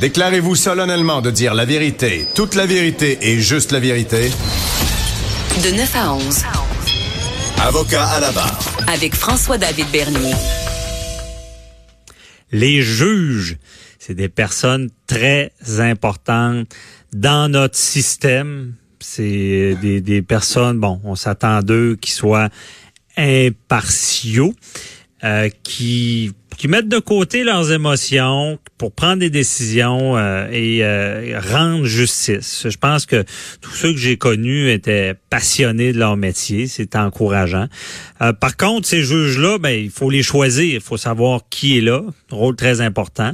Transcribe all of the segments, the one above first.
Déclarez-vous solennellement de dire la vérité, toute la vérité et juste la vérité? De 9 à 11. Avocat à la barre. Avec François-David Bernier. Les juges, c'est des personnes très importantes dans notre système. C'est des, des personnes, bon, on s'attend d'eux qui soient impartiaux, euh, qui qui mettent de côté leurs émotions pour prendre des décisions euh, et euh, rendre justice. Je pense que tous ceux que j'ai connus étaient passionnés de leur métier, c'est encourageant. Euh, par contre, ces juges-là, ben il faut les choisir, il faut savoir qui est là, rôle très important.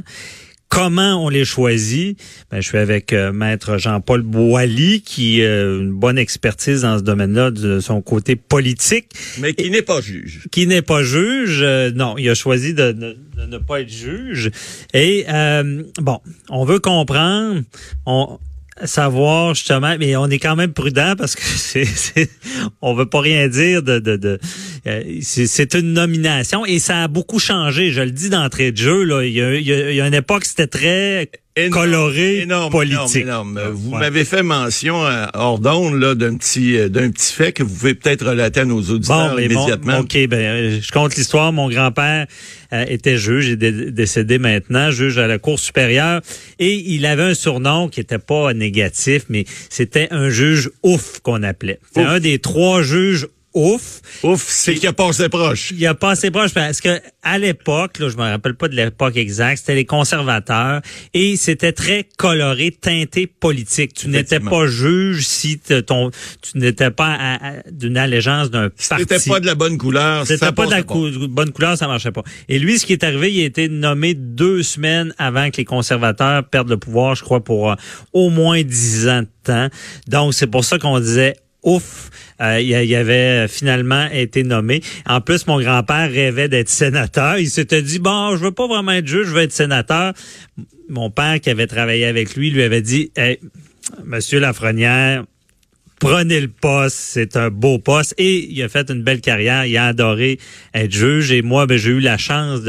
Comment on les choisit? Ben, Je suis avec euh, maître Jean-Paul Boilly, qui a euh, une bonne expertise dans ce domaine-là de son côté politique. Mais qui n'est pas juge. Qui n'est pas juge. Euh, non, il a choisi de, de, de, ne pas être juge. Et bon, on veut comprendre. On, savoir justement, mais on est quand même prudent parce que c'est, on veut pas rien dire de, de, de c'est, une nomination et ça a beaucoup changé. Je le dis d'entrée de jeu là, il y a, il y a, une époque c'était très coloré énorme, politique. Énorme, Vous m'avez fait mention euh, hors d'onde là d'un petit euh, d'un petit fait que vous pouvez peut-être relater à nos auditeurs immédiatement. ok, ben euh, je compte l'histoire. Mon grand-père était juge, il est décédé maintenant, juge à la Cour supérieure, et il avait un surnom qui était pas négatif, mais c'était un juge ouf qu'on appelait. C'était un des trois juges ouf. Ouf, c'est qu'il a passé proche. Il a passé proche parce que à l'époque, là, je me rappelle pas de l'époque exacte, c'était les conservateurs et c'était très coloré, teinté politique. Tu n'étais pas juge si ton, tu n'étais pas d'une allégeance d'un parti. C'était pas de la bonne couleur. C'était pas de la bonne couleur, ça marchait pas. Et lui, ce qui est arrivé, il a été nommé deux semaines avant que les conservateurs perdent le pouvoir, je crois, pour euh, au moins dix ans de temps. Donc, c'est pour ça qu'on disait ouf, euh, il, avait finalement été nommé. En plus, mon grand-père rêvait d'être sénateur. Il s'était dit, bon, je veux pas vraiment être juge, je veux être sénateur. Mon père, qui avait travaillé avec lui, lui avait dit, hey, Monsieur Lafrenière, prenez le poste, c'est un beau poste et il a fait une belle carrière, il a adoré être juge et moi ben, j'ai eu la chance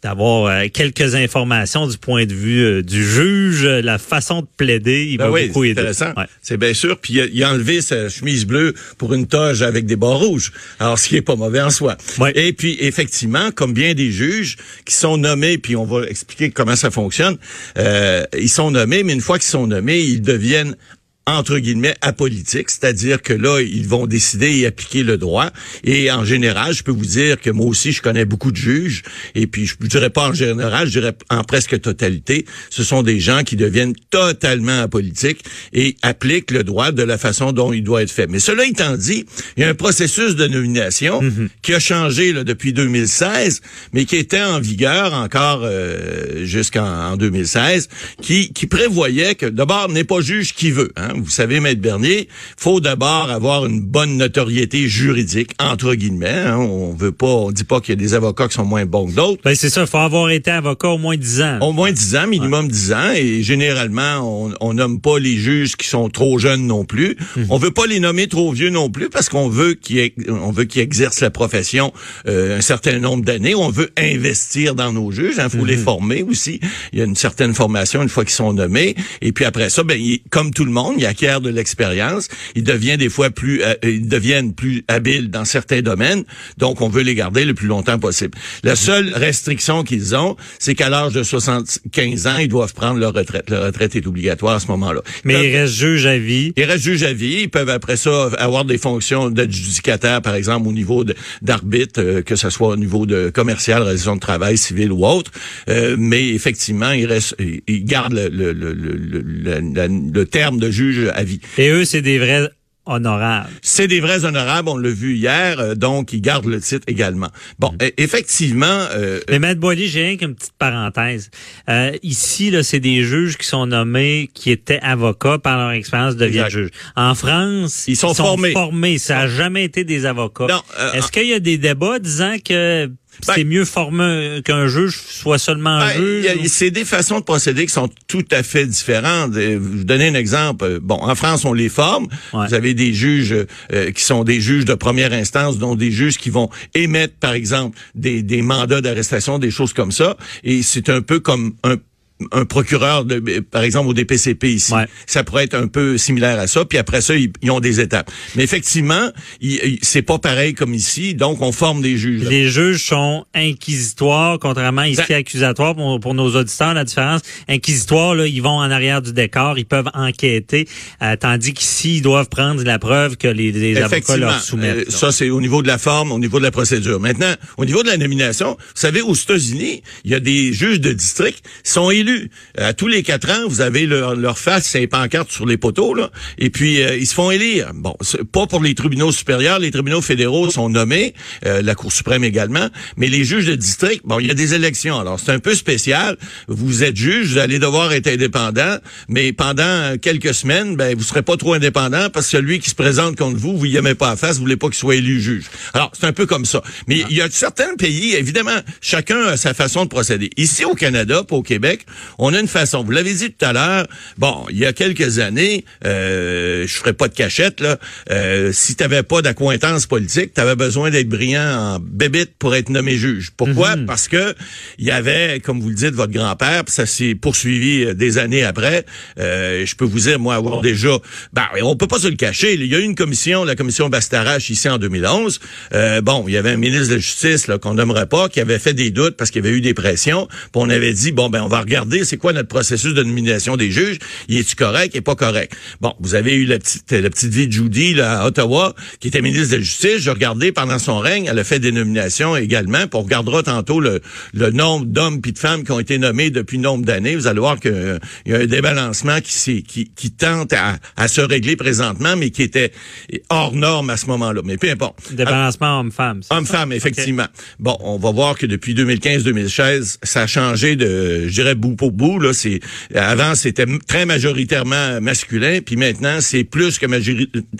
d'avoir euh, quelques informations du point de vue euh, du juge, la façon de plaider, il ben va beaucoup. Intéressant. C'est bien sûr puis il a, enlevé sa chemise bleue pour une toge avec des bords rouges. Alors ce qui est pas mauvais en soi. Et puis effectivement, comme bien des juges qui sont nommés puis on va expliquer comment ça fonctionne, euh, ils sont nommés mais une fois qu'ils sont nommés, ils deviennent entre guillemets apolitique, c'est-à-dire que là ils vont décider et appliquer le droit. Et en général, je peux vous dire que moi aussi je connais beaucoup de juges et puis je ne dirais pas en général, je dirais en presque totalité, ce sont des gens qui deviennent totalement apolitiques et appliquent le droit de la façon dont il doit être fait. Mais cela étant dit, il y a un processus de nomination mm-hmm. qui a changé là, depuis 2016, mais qui était en vigueur encore euh, jusqu'en 2016, qui, qui prévoyait que d'abord n'est pas juge qui veut. Hein, vous savez, Maître Bernier, faut d'abord avoir une bonne notoriété juridique, entre guillemets. Hein. On veut pas, on dit pas qu'il y a des avocats qui sont moins bons que d'autres. Ben c'est ça, il faut avoir été avocat au moins 10 ans. Au moins 10 ans, minimum 10 ans. Et généralement, on, on nomme pas les juges qui sont trop jeunes non plus. Mhm. On veut pas les nommer trop vieux non plus parce qu'on veut qu'ils on veut qu'ils exercent la profession euh, un certain nombre d'années. On veut investir dans nos juges. Il hein. faut les mhm. former aussi. Il y a une certaine formation une fois qu'ils sont nommés. Et puis après ça, ben, comme tout le monde, il acquiert de l'expérience, il devient des fois plus, euh, ils deviennent plus habiles dans certains domaines, donc on veut les garder le plus longtemps possible. La seule restriction qu'ils ont, c'est qu'à l'âge de 75 ans, ils doivent prendre leur retraite. Leur retraite est obligatoire à ce moment-là. Mais ils restent juges à vie. Ils restent juges à vie. Ils peuvent après ça avoir des fonctions d'adjudicataire, par exemple, au niveau d'arbitre, euh, que ce soit au niveau de commercial, réalisation de travail, civil ou autre. Euh, mais effectivement, ils restent, ils gardent le, le, le, le, le terme de juge à vie. Et eux, c'est des vrais honorables. C'est des vrais honorables, on l'a vu hier, euh, donc ils gardent le titre également. Bon, mm. effectivement... Euh, Mais Maître Boily, j'ai rien qu'une petite parenthèse. Euh, ici, là, c'est des juges qui sont nommés, qui étaient avocats par leur expérience de vie juge. En France, ils sont, formés. formés. Ça n'a jamais été des avocats. Est-ce qu'il y a des débats disant que ben, c'est mieux formé qu'un juge soit seulement un ben, juge. C'est des façons de procéder qui sont tout à fait différentes. Je vais vous donner un exemple. Bon, en France, on les forme. Vous avez des juges euh, qui sont des juges de première instance, dont des juges qui vont émettre, par exemple, des, des mandats d'arrestation, des choses comme ça. Et c'est un peu comme un un procureur, de, par exemple, au DPCP ici. Ça pourrait être un peu similaire à ça. Puis après ça, ils, ont des étapes. Mais effectivement, c'est pas pareil comme ici. Donc, on forme des juges. Les juges sont inquisitoires, contrairement ici ben accusatoires pour, nos auditeurs. La différence, inquisitoire, là, ils vont en arrière du décor, ils peuvent enquêter, euh, tandis qu'ici, ils doivent prendre la preuve que les, les avocats leur soumettent. Euh, ça, c'est au niveau de la forme, au niveau de la procédure. Maintenant, au niveau de la nomination, vous savez, aux États-Unis, il y a des juges de district qui sont élus. À tous les quatre ans, vous avez leur, leur face, c'est pancarte sur les poteaux, là, et puis euh, ils se font élire. Bon, pas pour les tribunaux supérieurs, les tribunaux fédéraux sont nommés, euh, la Cour suprême également, mais les juges de district, bon, il y a des élections. Alors, c'est un peu spécial. Vous êtes juge, vous allez devoir être indépendant, mais pendant quelques semaines, ben, vous serez pas trop indépendant parce que celui qui se présente contre vous, vous y aimez pas à face, vous voulez pas qu'il soit élu juge. Alors, c'est un peu comme ça. Mais il y a certains pays, évidemment, chacun a sa façon de procéder. Ici, au Canada, pas au Québec, on a une façon. Vous l'avez dit tout à l'heure, bon, il y a quelques années, euh, je ferai pas de cachette, là, euh, si tu n'avais pas d'accointance politique, tu avais besoin d'être brillant en bébite pour être nommé juge. Pourquoi? Mhm. Parce que il y avait, comme vous le dites, votre grand-père, ça s'est poursuivi euh, des années après. Euh, je peux vous dire, moi, avoir déjà... Ben, on peut pas se le cacher. Il y a eu une commission, la commission Bastarache, ici en 2011. Euh, bon, il y avait un ministre de la Justice là, qu'on n'aimerait pas, qui avait fait des doutes parce qu'il y avait eu des pressions. Puis on avait dit, bon, ben on va regarder c'est quoi notre processus de nomination des juges? Il est-tu correct, il est pas correct? Bon, vous avez eu la petite, la petite vie de Judy là, à Ottawa, qui était ministre de la Justice. Je regardais pendant son règne, elle a fait des nominations également. Puis on regardera tantôt le, le nombre d'hommes puis de femmes qui ont été nommés depuis nombre d'années. Vous allez voir qu'il euh, y a un débalancement qui, qui, qui tente à, à, se régler présentement, mais qui était hors norme à ce moment-là. Mais peu importe. Débalancement homme-femme. Homme-femme, effectivement. Bon, on va voir que depuis 2015-2016, ça a changé de, je dirais, bout pour bout. Là, c'est avant c'était très majoritairement masculin, puis maintenant c'est plus que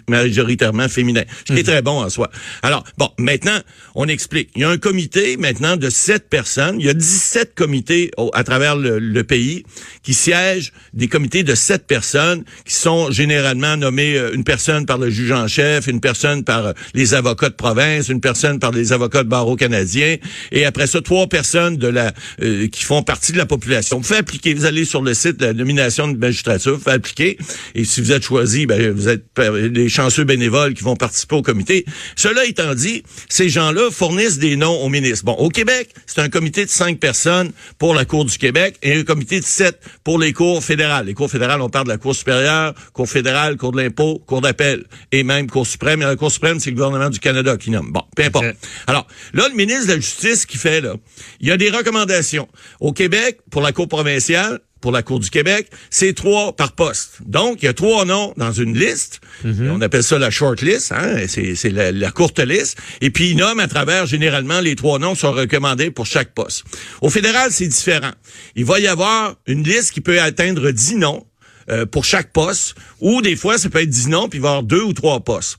majoritairement féminin, ce qui est mhm. très bon en soi. Alors bon, maintenant on explique. Il y a un comité maintenant de sept personnes. Il y a 17 comités à travers le, pays qui siègent des comités de sept personnes qui sont généralement nommés euh, une personne par le juge en chef, une personne par euh, les avocats de province, une personne par les avocats de barreau canadien, et après ça trois personnes de la euh, qui font partie de la population. Vous faites appliquer, vous allez sur le site de la nomination de magistrature, vous faites appliquer, et si vous êtes choisi, ben, vous êtes des chanceux bénévoles qui vont participer au comité. Cela étant dit, ces gens-là fournissent des noms au ministre. Bon, au Québec, c'est un comité de cinq personnes pour la Cour du Québec et un comité de sept pour les cours fédérales. Les cours fédérales, on parle de la Cour supérieure, Cour fédérale, Cour de l'impôt, Cour d'appel et même Cour suprême. Et la Cour suprême, c'est le gouvernement du Canada qui nomme. Bon, peu importe. Alors, là, le ministre de la Justice qui fait, là, il y a des recommandations. Au Québec, pour la Cour provinciale, pour la Cour du Québec, c'est trois par poste. Donc, il y a trois noms dans une liste. Mhm. On appelle ça la short list, hein? c'est la, la, courte liste. Et puis, il nomme à travers, généralement, les trois noms sont recommandés pour chaque poste. Au fédéral, c'est différent. Il va y avoir une liste qui peut atteindre dix noms euh, pour chaque poste, ou des fois, ça peut être dix noms, puis il va y avoir deux ou trois postes.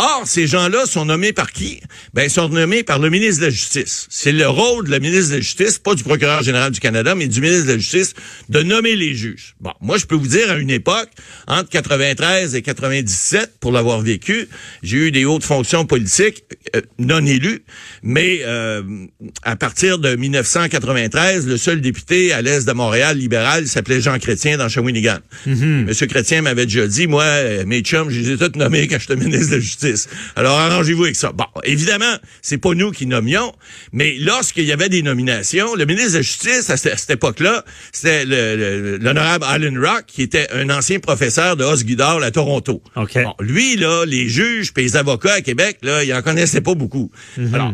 Or, ces gens-là sont nommés par qui? Ben, ils sont nommés par le ministre de la Justice. C'est le rôle de la ministre de la Justice, pas du procureur général du Canada, mais du ministre de la Justice, de nommer les juges. Bon, moi, je peux vous dire, à une époque, entre 93 et 97, pour l'avoir vécu, j'ai eu des hautes fonctions politiques euh, non élues, mais euh, à partir de 1993, le seul député à l'est de Montréal libéral s'appelait Jean Chrétien dans Shawinigan. Mm Monsieur Chrétien m'avait déjà dit, moi, euh, mes chums, je les ai tous nommés quand j'étais ministre de la Justice. Alors arrangez-vous avec ça. Bon, évidemment, c'est pas nous qui nommions, mais lorsqu'il y avait des nominations, le ministre de la Justice à cette, époque-là, c'était l'honorable Alan Rock, qui était un ancien professeur de Osgidor à Toronto. Bon, lui là, les juges et les avocats à Québec là, il en connaissait pas beaucoup. Mhm. Alors,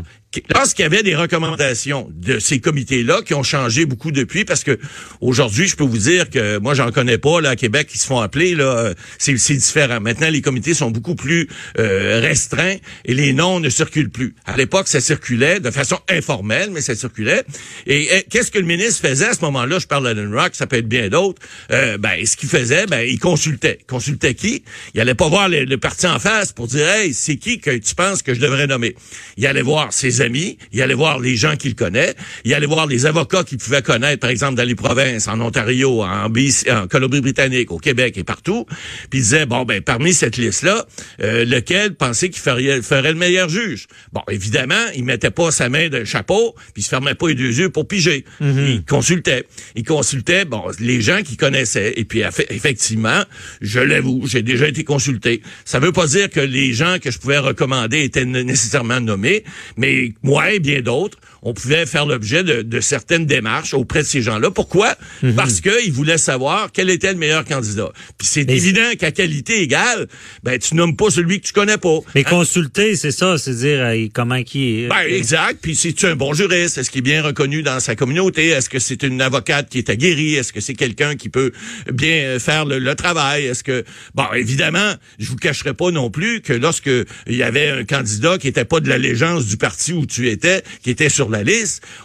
lorsqu'il y avait des recommandations de ces comités-là qui ont changé beaucoup depuis, parce que aujourd'hui, je peux vous dire que moi, j'en connais pas là à Québec qui se font appeler là, c'est différent. Maintenant, les comités sont beaucoup plus euh, restreints et les noms ne circulent plus. À l'époque, ça circulait de façon informelle, mais ça circulait. Et, qu'est-ce que le ministre faisait à ce moment-là? Je parle d'Alan Rock, ça peut être bien d'autres. Euh, ben, ce qu'il faisait, ben, il consultait. consultait qui? Il allait pas voir le, parti en face pour dire, hey, c'est qui que tu penses que je devrais nommer? Il allait voir ses amis, il allait voir les gens qu'il connaît, il allait voir les avocats qu'il pouvait connaître, par exemple, dans les provinces, en Ontario, en, en Colombie-Britannique, au Québec et partout. Puis il disait, bon, ben parmi cette liste-là, euh, lequel pensait qu'il ferait, ferait le meilleur juge? Bon, évidemment, il mettait pas sa main de chapeau, puis il se fermait pas les deux yeux pour piger. Mhm. Il consultait. Il consultait, bon, les gens qu'il connaissait. Et puis, effectivement, je l'avoue, j'ai déjà été consulté. Ça veut pas dire que les gens que je pouvais recommander étaient nécessairement nommés, mais moi et bien d'autres, on pouvait faire l'objet de, certaines démarches auprès de ces gens-là. Pourquoi? Mhm. Parce qu'ils voulaient savoir quel était le meilleur candidat. Puis c'est évident qu'à qualité égale, ben tu nommes pas celui que tu connais pas. Mais hein? consulter, c'est ça, c'est dire euh, comment qui est. Ben, exact. Puis c'est tu un bon juriste? Est-ce qu'il est bien reconnu dans sa communauté? Est-ce que c'est une avocate qui est aguerrie? Est-ce que c'est quelqu'un qui peut bien faire le, travail? Est-ce que bon, évidemment, je vous cacherai pas non plus que lorsque il y avait un candidat qui était pas de l'allégeance du parti où tu étais, qui était sur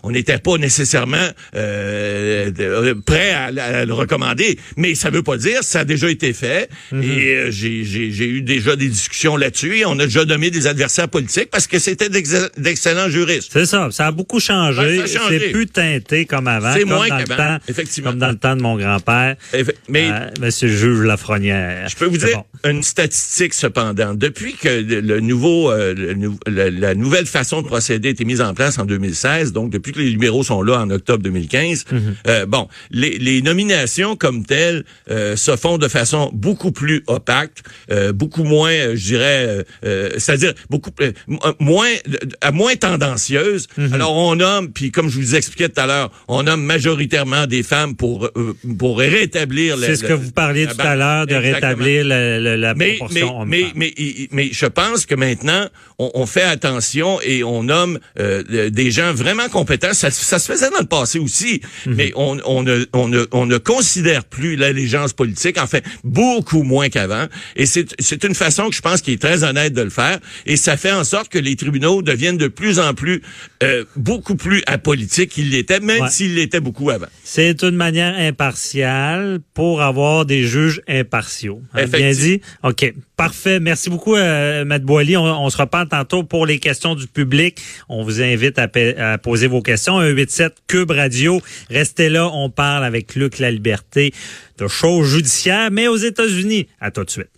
on n'était pas nécessairement euh, euh, prêt à, le recommander. Mais ça veut pas dire, ça a déjà été fait. Mhm. Et euh, j'ai eu déjà des discussions là-dessus. Et on a déjà nommé des adversaires politiques parce que c'était d'excellents juristes. C'est ça. Ça a beaucoup changé. c'est plus teinté comme avant. C'est moins qu'avant, effectivement. Comme dans le temps de mon grand-père. Mais, Monsieur le juge Lafrenière. Je peux vous dire une statistique cependant. Depuis que le nouveau, la, nouvelle façon de procéder a été mise en place en 2016, donc depuis que les libéraux sont là en octobre 2015, mhm. euh, bon, les, les, nominations comme telles euh, se font de façon beaucoup plus opaque, euh, beaucoup moins, euh, je dirais, euh, c'est-à-dire beaucoup moins, à moins tendancieuse. Mhm. Alors on nomme, puis comme je vous expliquais tout à l'heure, on nomme majoritairement des femmes pour pour rétablir. C'est ce que vous parliez tout à l'heure de rétablir la, la, mais, proportion. Mais, mais, mais, mais, je pense que maintenant on, on fait attention et on nomme des gens vraiment compétents. Ça, ça, se faisait dans le passé aussi, mhm. mais on, on, ne, on, ne, on ne considère plus l'allégeance politique, en fait, beaucoup moins qu'avant. Et c'est une façon que je pense qui est très honnête de le faire. Et ça fait en sorte que les tribunaux deviennent de plus en plus, euh, beaucoup plus apolitiques qu'ils l'étaient, même s'ils l'étaient beaucoup avant. C'est une manière impartiale pour avoir des juges impartiaux. Hein, bien dit? OK. Parfait. Merci beaucoup, euh, Matt Boily. On, on, se reparle tantôt pour les questions du public. On vous invite à, à poser vos questions. 187 Cube Radio. Restez là. On parle avec Luc La Liberté de choses judiciaires, mais aux États-Unis. À tout de suite.